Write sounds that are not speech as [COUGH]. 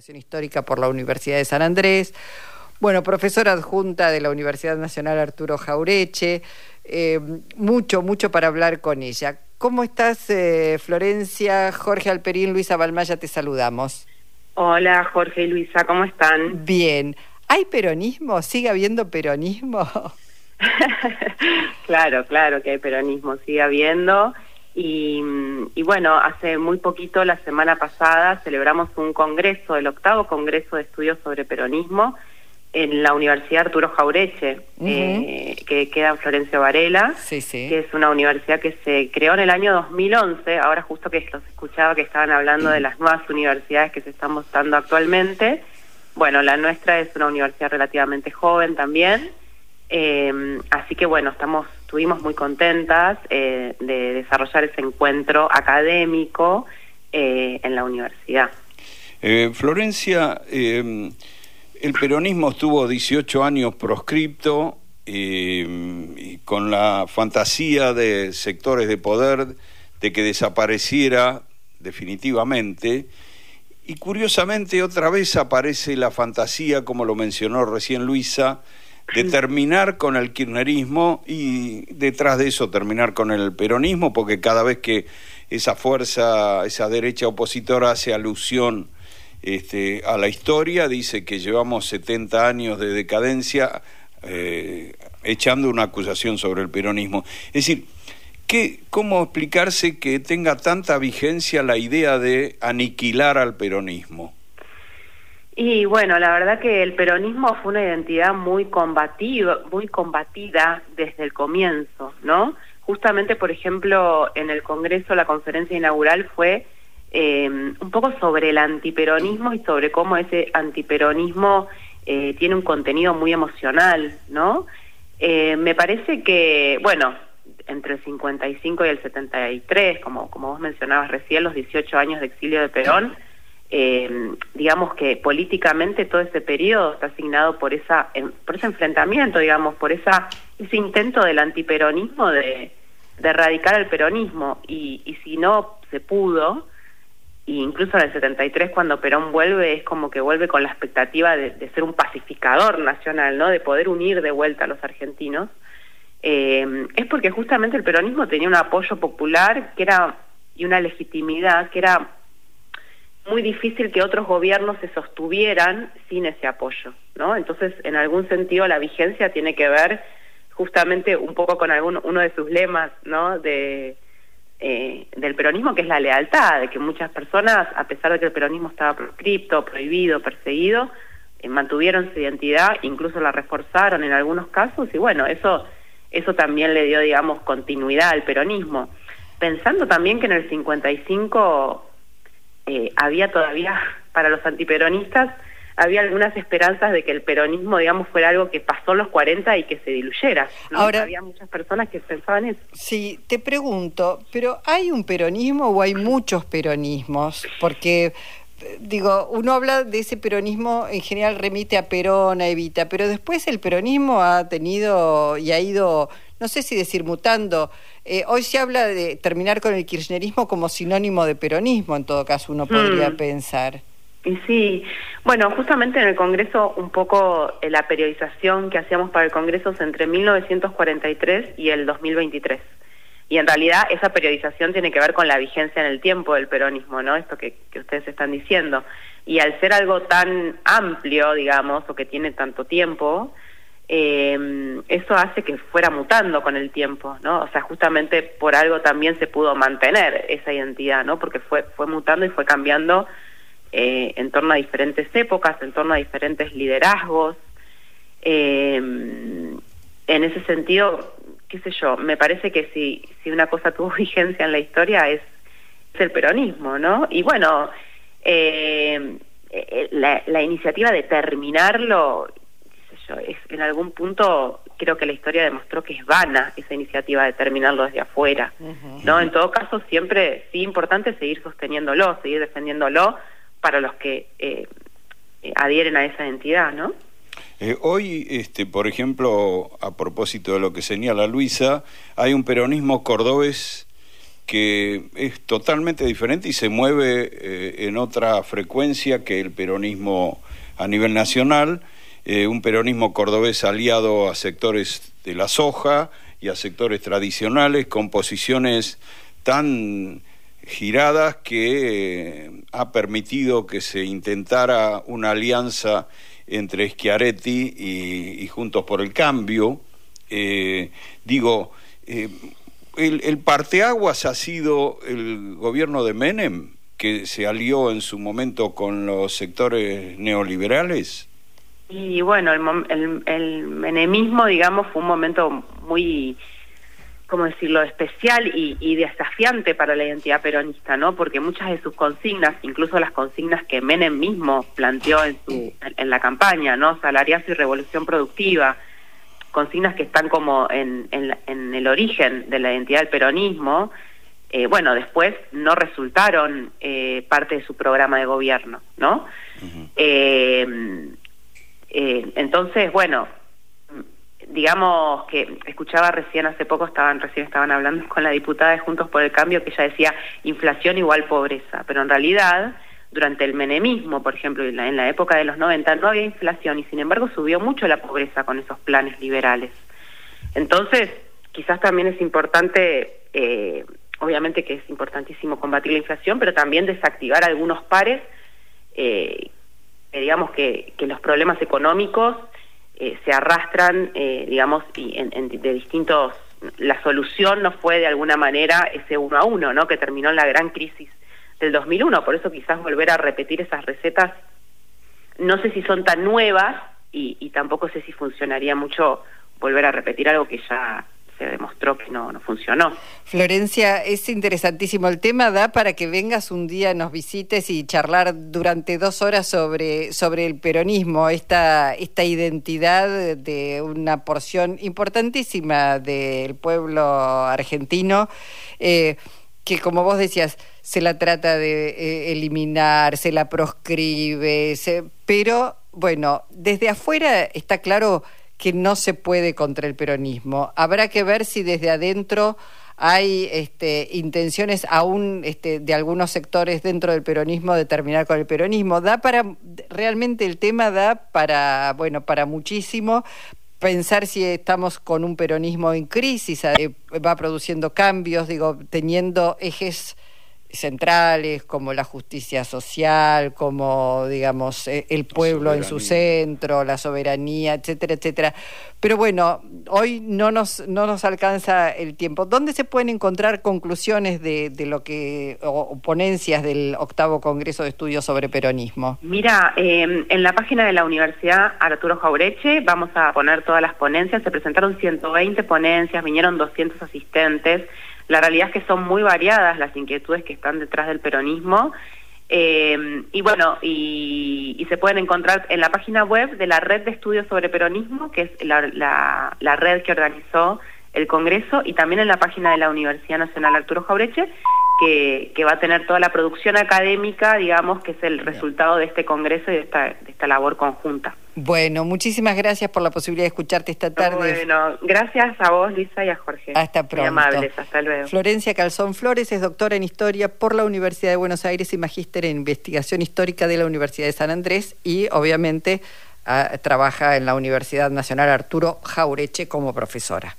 Investigación Histórica por la Universidad de San Andrés. Bueno, profesora adjunta de la Universidad Nacional Arturo Jaureche. Eh, mucho, mucho para hablar con ella. ¿Cómo estás, eh, Florencia? Jorge Alperín, Luisa Balmaya, te saludamos. Hola, Jorge y Luisa, ¿cómo están? Bien. ¿Hay peronismo? ¿Sigue habiendo peronismo? [LAUGHS] claro, claro que hay peronismo, sigue habiendo. Y, y, bueno, hace muy poquito, la semana pasada, celebramos un congreso, el octavo Congreso de Estudios sobre Peronismo, en la Universidad Arturo Jaureche, eh, que queda en Florencio Varela, que es una universidad que se creó en el año 2011, ahora justo que los escuchaba que estaban hablando de las nuevas universidades que se están mostrando actualmente. Bueno, la nuestra es una universidad relativamente joven también, eh, así que bueno, estamos, estuvimos muy contentas eh, de desarrollar ese encuentro académico en la universidad. Florencia, el peronismo estuvo 18 años proscripto y con la fantasía de sectores de poder de que desapareciera definitivamente. Y curiosamente otra vez aparece la fantasía, como lo mencionó recién Luisa, de [CLEARS THROAT] terminar con el kirchnerismo y detrás de eso terminar con el peronismo, porque cada vez que esa fuerza, esa derecha opositora hace alusión este, a la historia, dice que llevamos 70 años de decadencia eh, echando una acusación sobre el peronismo. Es decir, ¿qué, ¿cómo explicarse que tenga tanta vigencia la idea de aniquilar al peronismo? Y bueno, la verdad que el peronismo fue una identidad muy combativa, muy combatida desde el comienzo, ¿no? Justamente, por ejemplo, en el Congreso la conferencia inaugural fue eh, un poco sobre el antiperonismo y sobre cómo ese antiperonismo eh, tiene un contenido muy emocional, ¿no? Eh, me parece que, bueno, entre el 55 y el 73, como, como vos mencionabas recién, los 18 años de exilio de Perón, eh, digamos que políticamente todo ese periodo está asignado por esa por ese enfrentamiento, digamos, por esa ese intento del antiperonismo de, de erradicar el peronismo y, y si no se pudo, incluso en el 73 cuando Perón vuelve es como que vuelve con la expectativa de, ser un pacificador nacional, ¿no? De poder unir de vuelta a los argentinos. Eh, es porque justamente el peronismo tenía un apoyo popular que era y una legitimidad que era muy difícil que otros gobiernos se sostuvieran sin ese apoyo, ¿no? Entonces, en algún sentido la vigencia tiene que ver justamente un poco con algún uno de sus lemas, ¿no? De eh, del peronismo, que es la lealtad, de que muchas personas, a pesar de que el peronismo estaba proscripto, prohibido, perseguido, eh, mantuvieron su identidad, incluso la reforzaron en algunos casos, y bueno, eso, eso también le dio, digamos, continuidad al peronismo. Pensando también que en el 55 eh, había todavía, para los antiperonistas, había algunas esperanzas de que el peronismo, digamos, fuera algo que pasó los 40 y que se diluyera. Ahora, había muchas personas que pensaban eso. Sí, te pregunto, pero ¿hay un peronismo o hay muchos peronismos? Porque digo, uno habla de ese peronismo, en general remite a Perón, a Evita, pero después el peronismo ha tenido y ha ido, no sé si decir mutando. Eh, hoy se habla de terminar con el kirchnerismo como sinónimo de peronismo, en todo caso uno podría mm. pensar. Y sí, bueno, justamente en el Congreso un poco eh, la periodización que hacíamos para el Congreso es entre 1943 y el 2023. Y en realidad esa periodización tiene que ver con la vigencia en el tiempo del peronismo, ¿no? Esto que, ustedes están diciendo. Y al ser algo tan amplio, digamos, o que tiene tanto tiempo, eh, eso hace que fuera mutando con el tiempo, ¿no? O sea, justamente por algo también se pudo mantener esa identidad, ¿no? Porque fue, fue mutando y fue cambiando eh, en torno a diferentes épocas, en torno a diferentes liderazgos. Eh, en ese sentido, qué sé yo, me parece que si, si una cosa [LAUGHS] tuvo vigencia en la historia es, el peronismo, ¿no? Y bueno, eh, la, la, iniciativa de terminarlo, qué sé yo, es, en algún punto creo que la historia demostró que es vana esa iniciativa de terminarlo desde afuera, ¿no? En todo caso, siempre sí importante seguir sosteniéndolo, seguir defendiéndolo, para los que eh, eh, adhieren a esa entidad, ¿no? Eh, hoy, este, por ejemplo, a propósito de lo que señala Luisa, hay un peronismo cordobés que es totalmente diferente y se mueve eh, en otra frecuencia que el peronismo a nivel nacional, eh, un peronismo cordobés aliado a sectores de la soja y a sectores tradicionales con posiciones tan giradas que ha permitido que se intentara una alianza entre Schiaretti y, Juntos por el Cambio. digo, el, el parteaguas ha sido el gobierno de Menem, que se alió en su momento con los sectores neoliberales? Y bueno, el, el, menemismo, digamos, fue un momento muy, ¿cómo decirlo?, especial y, y, desafiante para la identidad peronista, ¿no? Porque muchas de sus consignas, incluso las consignas que Menem mismo planteó en, su, en la campaña, ¿no? Salariazo y revolución productiva, consignas que están como en, en, el origen de la identidad del peronismo, eh, bueno, después no resultaron eh, parte de su programa de gobierno, ¿no? Eh, entonces, bueno, digamos que escuchaba recién hace poco estaban recién estaban hablando con la diputada de Juntos por el Cambio que ella decía inflación igual pobreza, pero en realidad durante el menemismo, por ejemplo, en la, época de los 90 no había inflación y sin embargo subió mucho la pobreza con esos planes liberales. Entonces, quizás también es importante, eh, obviamente que es importantísimo combatir la inflación, pero también desactivar algunos pares, eh, digamos que, los problemas económicos eh, se arrastran, eh, digamos, y en, de distintos... La solución no fue de alguna manera ese uno a uno, ¿no? Que terminó en la gran crisis del 2001, por eso quizás volver a repetir esas recetas, no sé si son tan nuevas y, tampoco sé si funcionaría mucho volver a repetir algo que ya se demostró que no, no funcionó. Florencia, es interesantísimo el tema, da para que vengas un día, nos visites y charlar durante dos horas sobre, sobre el peronismo, esta, esta identidad de una porción importantísima del pueblo argentino. Eh, que como vos decías, se la trata de eh, eliminar, se la proscribe, pero bueno, desde afuera está claro que no se puede contra el peronismo. Habrá que ver si desde adentro hay este, intenciones aún este, de algunos sectores dentro del peronismo de terminar con el peronismo. Da para, realmente el tema da para, bueno, para muchísimo, pensar si estamos con un peronismo en crisis, eh, va produciendo cambios, digo, teniendo ejes centrales como la justicia social, como digamos eh, el pueblo en su centro, la soberanía, etcétera, etcétera. Pero bueno, hoy no nos no nos alcanza el tiempo. ¿Dónde se pueden encontrar conclusiones de, de lo que o, ponencias del octavo Congreso de Estudios sobre Peronismo? Mira, em, en la página de la Universidad Arturo Jaureche vamos a poner todas las ponencias. Se presentaron 120 ponencias, vinieron 200 asistentes. La realidad es que son muy variadas las inquietudes que están detrás del peronismo. Eh, y bueno, y, se pueden encontrar en la página web de la Red de Estudios sobre Peronismo, que es la, la, red que organizó el Congreso, y también en la página de la Universidad Nacional Arturo Jaureche, que, que va a tener toda la producción académica, digamos, que es el resultado de este Congreso y de esta, de esta labor conjunta. Bueno, muchísimas gracias por la posibilidad de escucharte esta tarde. Bueno, gracias a vos, Lisa, y a Jorge. Hasta pronto. Muy amables, hasta luego. Florencia Calzón Flores es doctora en Historia por la Universidad de Buenos Aires y magíster en Investigación Histórica de la Universidad de San Andrés y, obviamente, ah, trabaja en la Universidad Nacional Arturo Jaureche como profesora.